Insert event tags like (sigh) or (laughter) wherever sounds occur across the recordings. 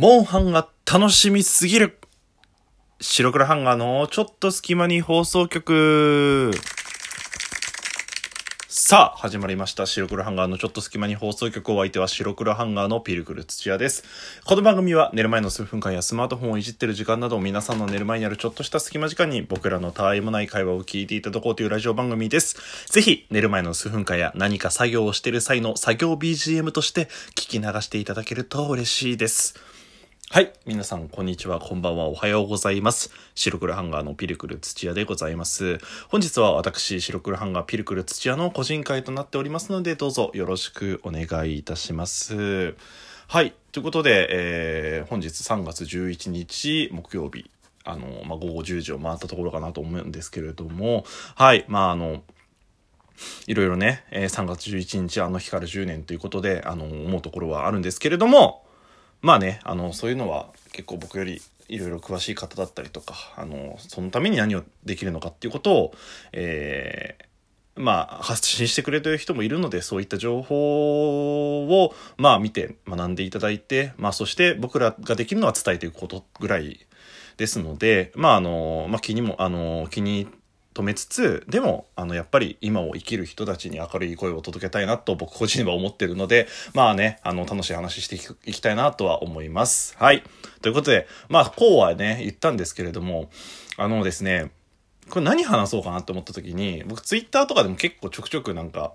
モンハンが楽しみすぎる白黒ハンガーのちょっと隙間に放送局さあ、始まりました。白黒ハンガーのちょっと隙間に放送局お相手は白黒ハンガーのピルクル土屋です。この番組は寝る前の数分間やスマートフォンをいじってる時間など皆さんの寝る前にあるちょっとした隙間時間に僕らのたわいもない会話を聞いていただこうというラジオ番組です。ぜひ寝る前の数分間や何か作業をしている際の作業 BGM として聞き流していただけると嬉しいです。はい。皆さん、こんにちは。こんばんは。おはようございます。白黒ハンガーのピルクル土屋でございます。本日は私、白黒ハンガーピルクル土屋の個人会となっておりますので、どうぞよろしくお願いいたします。はい。ということで、えー本日3月11日木曜日、あの、まあ、午後10時を回ったところかなと思うんですけれども、はい。まあ、あの、いろいろね、えー3月11日あの日から10年ということで、あの、思うところはあるんですけれども、まあね、あの、そういうのは結構僕よりいろいろ詳しい方だったりとか、あの、そのために何をできるのかっていうことを、えーまあ、発信してくれてる人もいるので、そういった情報を、まあ、見て学んでいただいて、まあ、そして僕らができるのは伝えていくことぐらいですので、まあ、あの、まあ、気にも、あの、気に留めつつでもあのやっぱり今を生きる人たちに明るい声を届けたいなと僕個人は思ってるのでまあねあの楽しい話していきたいなとは思います。はい。ということでまあこうはね言ったんですけれどもあのですねこれ何話そうかなと思った時に僕ツイッターとかでも結構ちょくちょくなんか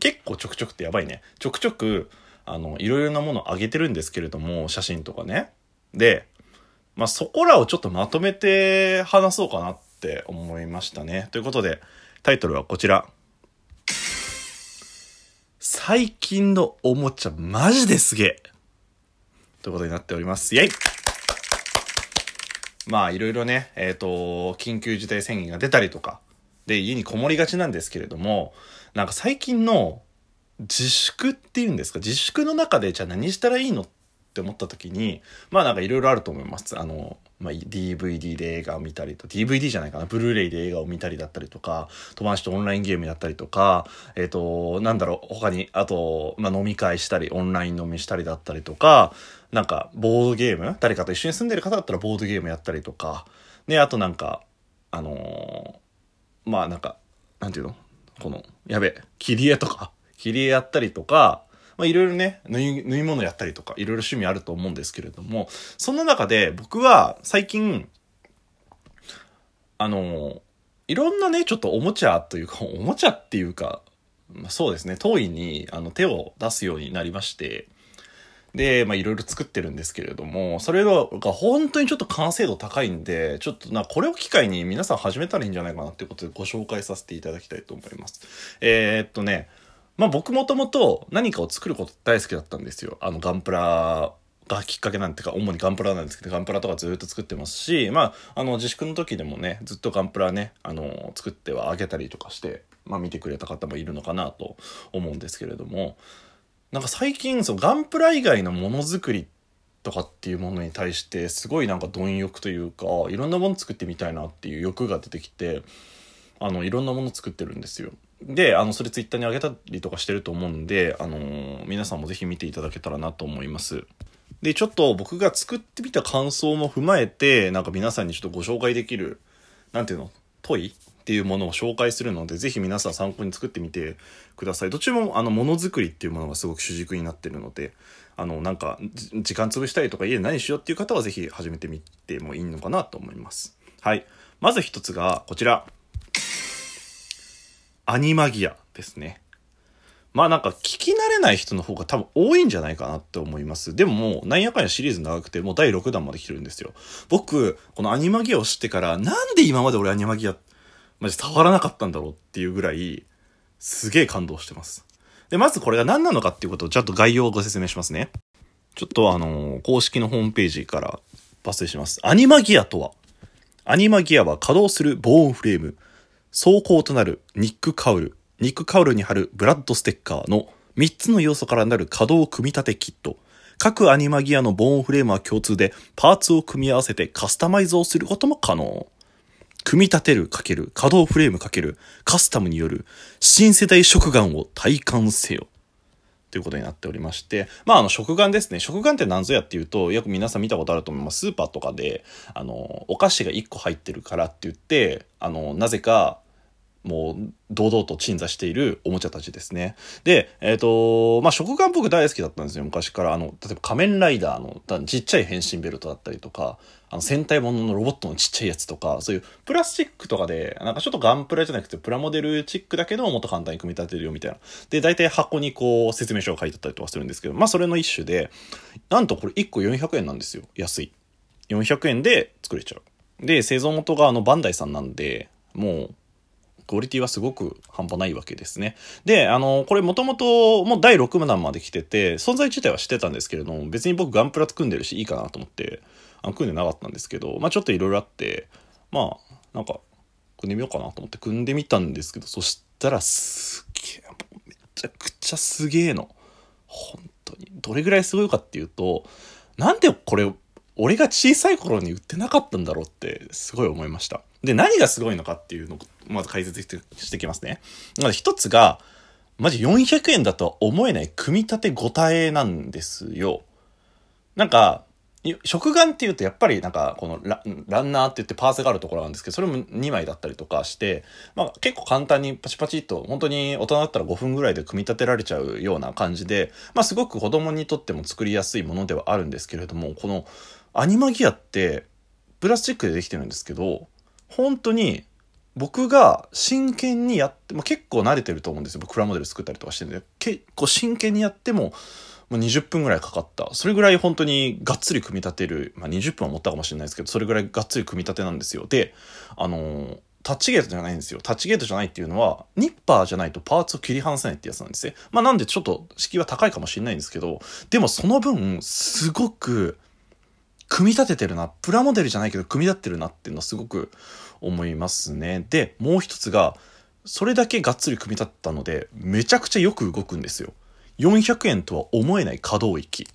結構ちょくちょくってやばいね。ちょくちょくあのいろいろなものを上げてるんですけれども写真とかね。でまあ、そこらをちょっとまとめて話そうかなっって思いましたね。ということで、タイトルはこちら。最近のおもちゃマジですげえということになっております。イェイまあ、いろいろね、えっ、と、緊急事態宣言が出たりとか、で、家にこもりがちなんですけれども、なんか最近の自粛っていうんですか、自粛の中でじゃあ何したらいいのっって思った時にまあなんかいろいろあると思います。あの、まあ、DVD で映画を見たりと DVD じゃないかな。ブルーレイで映画を見たりだったりとか友達とオンラインゲームやったりとかえっ、となんだろう他にあと、まあ、飲み会したりオンライン飲みしたりだったりとかなんかボードゲーム？誰かと一緒に住んでる方だったらボードゲームやったりとか。ねあとなんかあのーまあなんかなんていうの？このやべえ切り絵とか。切り絵やったりとかまあ、いろいろね縫い物やったりとかいろいろ趣味あると思うんですけれどもそんな中で僕は最近あのいろんなねちょっとおもちゃというか (laughs) おもちゃっていうか、まあ、そうですね当位にあの手を出すようになりましてで、まあ、いろいろ作ってるんですけれども、それが本当にちょっと完成度高いんで、ちょっとな、これを機会に皆さん始めたらいいんじゃないかなっていうことでご紹介させていただきたいと思います。えー、っとね、まあ僕もともと何かを作ること大好きだったんですよ。あのガンプラがきっかけなんていうか、主にガンプラなんですけど、ガンプラとかずっと作ってますし、まあ、あの自粛の時でもね、ずっとガンプラね、あの、作ってはあげたりとかして、まあ見てくれた方もいるのかなと思うんですけれども、なんか最近、そのガンプラ以外のものづくりとかっていうものに対して、すごいなんか貪欲というか、いろんなもの作ってみたいなっていう欲が出てきて、あのいろんなもの作ってるんですよ。であのそれツイッターに上げたりとかしてると思うんで、あのー皆さんもぜひ見ていただけたらなと思います。でちょっと僕が作ってみた感想も踏まえてなんか皆さんにちょっとご紹介できるなんていうの問いっていうものを紹介するのでぜひ皆さん参考に作ってみてください。どっちもあのものづくりっていうものがすごく主軸になってるのであのなんか時間潰したりとか家で何しようっていう方はぜひ始めてみてもいいのかなと思います。はい。まず一つがこちら。アニマギアですね。まあなんか聞き慣れない人の方が多分多いんじゃないかなって思います。でももうなんやかんやシリーズ長くてもう第6弾まで来てるんですよ。僕、このアニマギアを知ってからなんで今まで俺アニマギアマジ触らなかったんだろうっていうぐらいすげえ感動してます。で、まずこれが何なのかっていうことをちゃんと概要をご説明しますね。ちょっとあのー公式のホームページから抜粋します。アニマギアとはアニマギアは稼働するボーンフレーム、走行となるニックカウル、ニックカウルに貼るブラッドステッカーの3つの要素からなる稼働組み立てキット。各アニマギアのボーンフレームは共通で、パーツを組み合わせてカスタマイズをすることも可能。組み立てるかける稼働フレームかけるカスタムによる新世代食玩を体感せよ。ということになっておりまして、まあ、あの、食玩ですね。食玩って何ぞやっていうと、よく皆さん見たことあると思います。スーパーとかで、あの、お菓子が1個入ってるからって言って、あの、なぜか、もう堂々と鎮座しているおもちゃたちですね。で、えっ、ー、と、まあ、食玩僕大好きだったんですよ、昔から。あの、例えば仮面ライダーのちっちゃい変身ベルトだったりとか、あの戦隊もののロボットのちっちゃいやつとか、そういうプラスチックとかで、なんかちょっとガンプラじゃなくてプラモデルチックだけどもっと簡単に組み立てるよみたいな。で、大体箱にこう説明書が書いてあったりとかするんですけど、まあそれの一種で、なんとこれ1個400円なんですよ。安い。400円で作れちゃう。で、製造元があのバンダイさんなんで、もうクオリティはすごく半端ないわけですね。で、あの、これもともともう第6弾まで来てて、存在自体は知ってたんですけれども、別に僕ガンプラ組んでるしいいかなと思って、あの組んでなかったんですけど、まあちょっといろいろあって、まあ、なんか、組んでみようかなと思って組んでみたんですけど、そしたらすげえ、もうめちゃくちゃすげえの。本当に。どれぐらいすごいかっていうと、なんでこれ、俺が小さい頃に売ってなかったんだろうってすごい思いました。で、何がすごいのかっていうのをまず解説していきますね。まず一つが、マジ400円だとは思えない組み立てごたえなんですよ。なんか、食玩っていうとやっぱりなんかこのランナーって言ってパーツがあるところなんですけどそれも2枚だったりとかして、まあ、結構簡単にパチパチっと本当に大人だったら5分ぐらいで組み立てられちゃうような感じで、まあ、すごく子供にとっても作りやすいものではあるんですけれどもこのアニマギアってプラスチックでできてるんですけど本当に僕が真剣にやって、まあ、結構慣れてると思うんですよ僕。プラモデル作ったりとかしてるんで、結構真剣にやっても、ま、20分ぐらいかかった。それぐらい本当にがっつり組み立てる、まあ、20分は持ったかもしれないですけど、それぐらいがっつり組み立てなんですよ。で、あのー、タッチゲートじゃないんですよ。タッチゲートじゃないっていうのは、ニッパーじゃないとパーツを切り離せないってやつなんですね。まあなんでちょっと敷居は高いかもしれないんですけど、でもその分、すごく、組み立ててるな。プラモデルじゃないけど、組み立ってるなっていうのはすごく思いますね。で、もう一つが、それだけがっつり組み立ったので、めちゃくちゃよく動くんですよ。400円とは思えない可動域。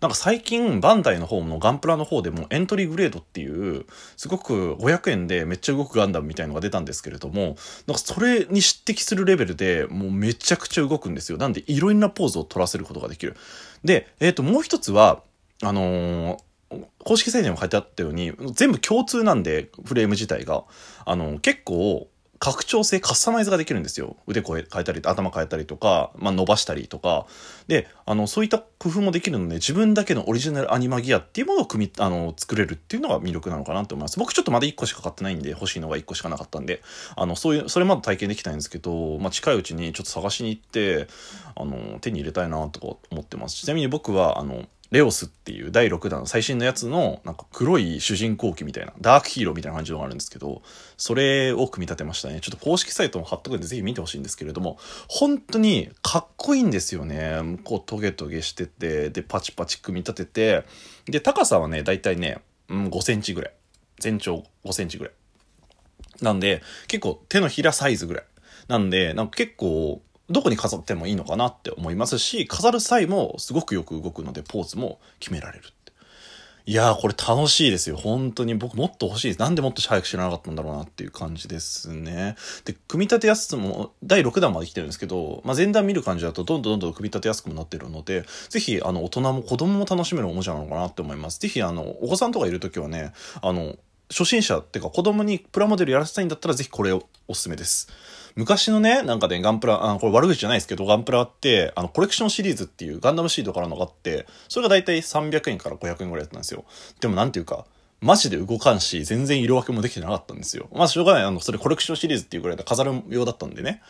なんか最近、バンダイの方のガンプラの方でもエントリーグレードっていう、すごく500円でめっちゃ動くガンダムみたいのが出たんですけれども、なんかそれに匹敵するレベルでもうめちゃくちゃ動くんですよ。なんでいろんなポーズを取らせることができる。で、えっ、ー、と、もう一つは、あのー公式サイトにも書いてあったように、全部共通なんで、フレーム自体が。あの、結構、拡張性、カスタマイズができるんですよ。腕変えたり、頭変えたりとか、まあ、伸ばしたりとか。で、あの、そういった工夫もできるので、自分だけのオリジナルアニマギアっていうものを組み、あの、作れるっていうのが魅力なのかなと思います。僕ちょっとまだ1個しか買ってないんで、欲しいのが1個しかなかったんで、あの、そういう、それまだ体験できないんですけど、まあ、近いうちにちょっと探しに行って、あの、手に入れたいなとか思ってます。ちなみに僕は、あの、レオスっていう第6弾の最新のやつのなんか黒い主人公機みたいなダークヒーローみたいな感じのがあるんですけどそれを組み立てましたね。ちょっと公式サイトも貼っとくんでぜひ見てほしいんですけれども本当にかっこいいんですよね。こうトゲトゲしててでパチパチ組み立ててで高さはねだいたいね、うん、5センチぐらい。全長5センチぐらい。なんで結構手のひらサイズぐらい。なんでなんか結構どこに飾ってもいいのかなって思いますし、飾る際もすごくよく動くので、ポーズも決められる。いやー、これ楽しいですよ。本当に僕もっと欲しいです。なんでもっと早く知らなかったんだろうなっていう感じですね。で、組み立てやすくも、第6弾まで来てるんですけど、まあ、前段見る感じだとどんどんどんどん組み立てやすくもなってるので、ぜひ、あの、大人も子供も楽しめるおもちゃなのかなって思います。ぜひ、あの、お子さんとかいるときはね、あの、初心者っていうか子供にプラモデルやらせたいんだったらぜひこれをおすすめです。昔のね、なんかね、ガンプラ、あこれ悪口じゃないですけど、ガンプラって、あの、コレクションシリーズっていうガンダムシードからのがあって、それが大体300円から500円ぐらいだったんですよ。でもなんていうか、マジで動かんし、全然色分けもできてなかったんですよ。まあ、しょうがない。あの、それコレクションシリーズっていうぐらいで飾る用だったんでね。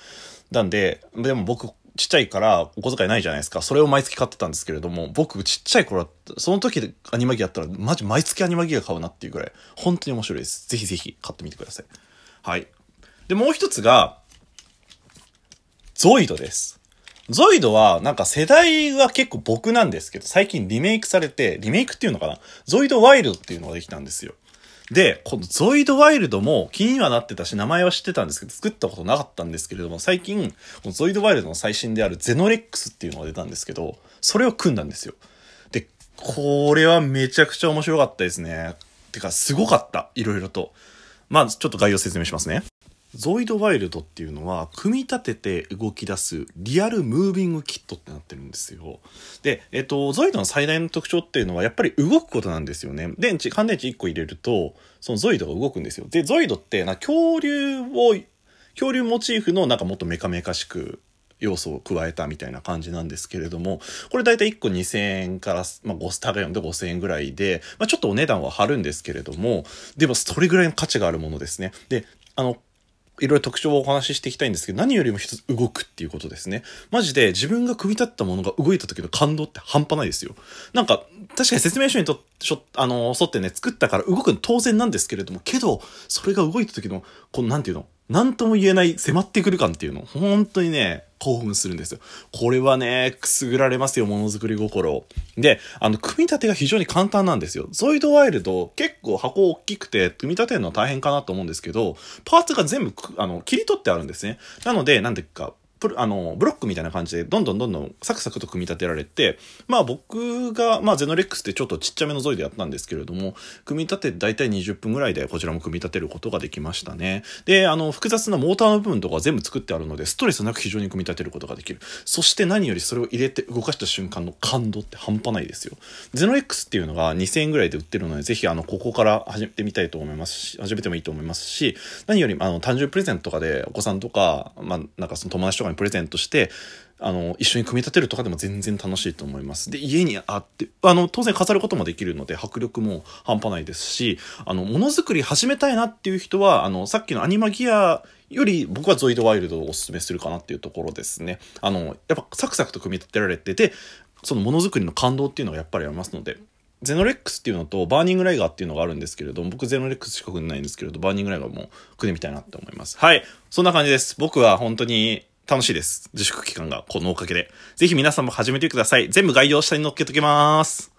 なんで、でも僕、ちっちゃいからお小遣いないじゃないですか。それを毎月買ってたんですけれども、僕ちっちゃい頃その時でアニマギやったら、マジ毎月アニマギア買うなっていうぐらい、本当に面白いです。ぜひぜひ買ってみてください。はい。で、もう一つが、ゾイドです。ゾイドは、なんか世代は結構僕なんですけど、最近リメイクされて、リメイクっていうのかな？ゾイドワイルドっていうのができたんですよ。で、このゾイドワイルドも気にはなってたし、名前は知ってたんですけど、作ったことなかったんですけれども、最近、このゾイドワイルドの最新であるゼノレックスっていうのが出たんですけど、それを組んだんですよ。で、これはめちゃくちゃ面白かったですね。てか、すごかった。いろいろと。まあ、ちょっと概要説明しますね。ゾイドワイルドっていうのは、組み立てて動き出すリアルムービングキットってなってるんですよ。で、えっと、ゾイドの最大の特徴っていうのは、やっぱり動くことなんですよね。電池、乾電池1個入れると、そのゾイドが動くんですよ。で、ゾイドって、な恐竜を、恐竜モチーフのなんかもっとメカメカしく要素を加えたみたいな感じなんですけれども、これ大体1個2000円から、まあ、5スターが読んで5000円ぐらいで、まあ、ちょっとお値段は張るんですけれども、でもそれぐらいの価値があるものですね。で、あの、いろいろ特徴をお話ししていきたいんですけど、何よりも一つ動くっていうことですね。マジで自分が組み立ったものが動いた時の感動って半端ないですよ。なんか、確かに説明書にとしょ、あの、沿ってね、作ったから動くの当然なんですけれども、けど、それが動いた時の、この、なんていうの、なんとも言えない迫ってくる感っていうの、本当にね、興奮するんですよ。これはね、くすぐられますよ、ものづくり心。で、あの、組み立てが非常に簡単なんですよ。ゾイドワイルド、結構箱大きくて、組み立てるのは大変かなと思うんですけど、パーツが全部、あの、切り取ってあるんですね。なので、なんていうか、あの、ブロックみたいな感じで、どんどんどんどんサクサクと組み立てられて、まあ僕が、まあゼノレックスってちょっとちっちゃめのゾイでやったんですけれども、組み立てて大体20分ぐらいでこちらも組み立てることができましたね。で、あの、複雑なモーターの部分とか全部作ってあるので、ストレスなく非常に組み立てることができる。そして何よりそれを入れて動かした瞬間の感動って半端ないですよ。ゼノレックスっていうのが2000円ぐらいで売ってるので、ぜひあの、ここから始めてみたいと思いますし、始めてもいいと思いますし、何よりあの、誕生日プレゼントとかでお子さんとか、まあ、なんかその友達とかにプレゼントして、あの、一緒に組み立てるとかでも全然楽しいと思います。で、家にあって、あの、当然飾ることもできるので、迫力も半端ないですし、あの、ものづくり始めたいなっていう人は、あの、さっきのアニマギアより僕はゾイドワイルドをお勧めするかなっていうところですね。あの、やっぱサクサクと組み立てられてて、そのものづくりの感動っていうのがやっぱりありますので、ゼノレックスっていうのとバーニングライガーっていうのがあるんですけれども、僕ゼノレックスしか組んでないんですけれど、バーニングライガーも組んでみたいなって思います。はい。そんな感じです。僕は本当に楽しいです。自粛期間がこのおかげで。ぜひ皆さんも始めてください。全部概要下に載っけときます。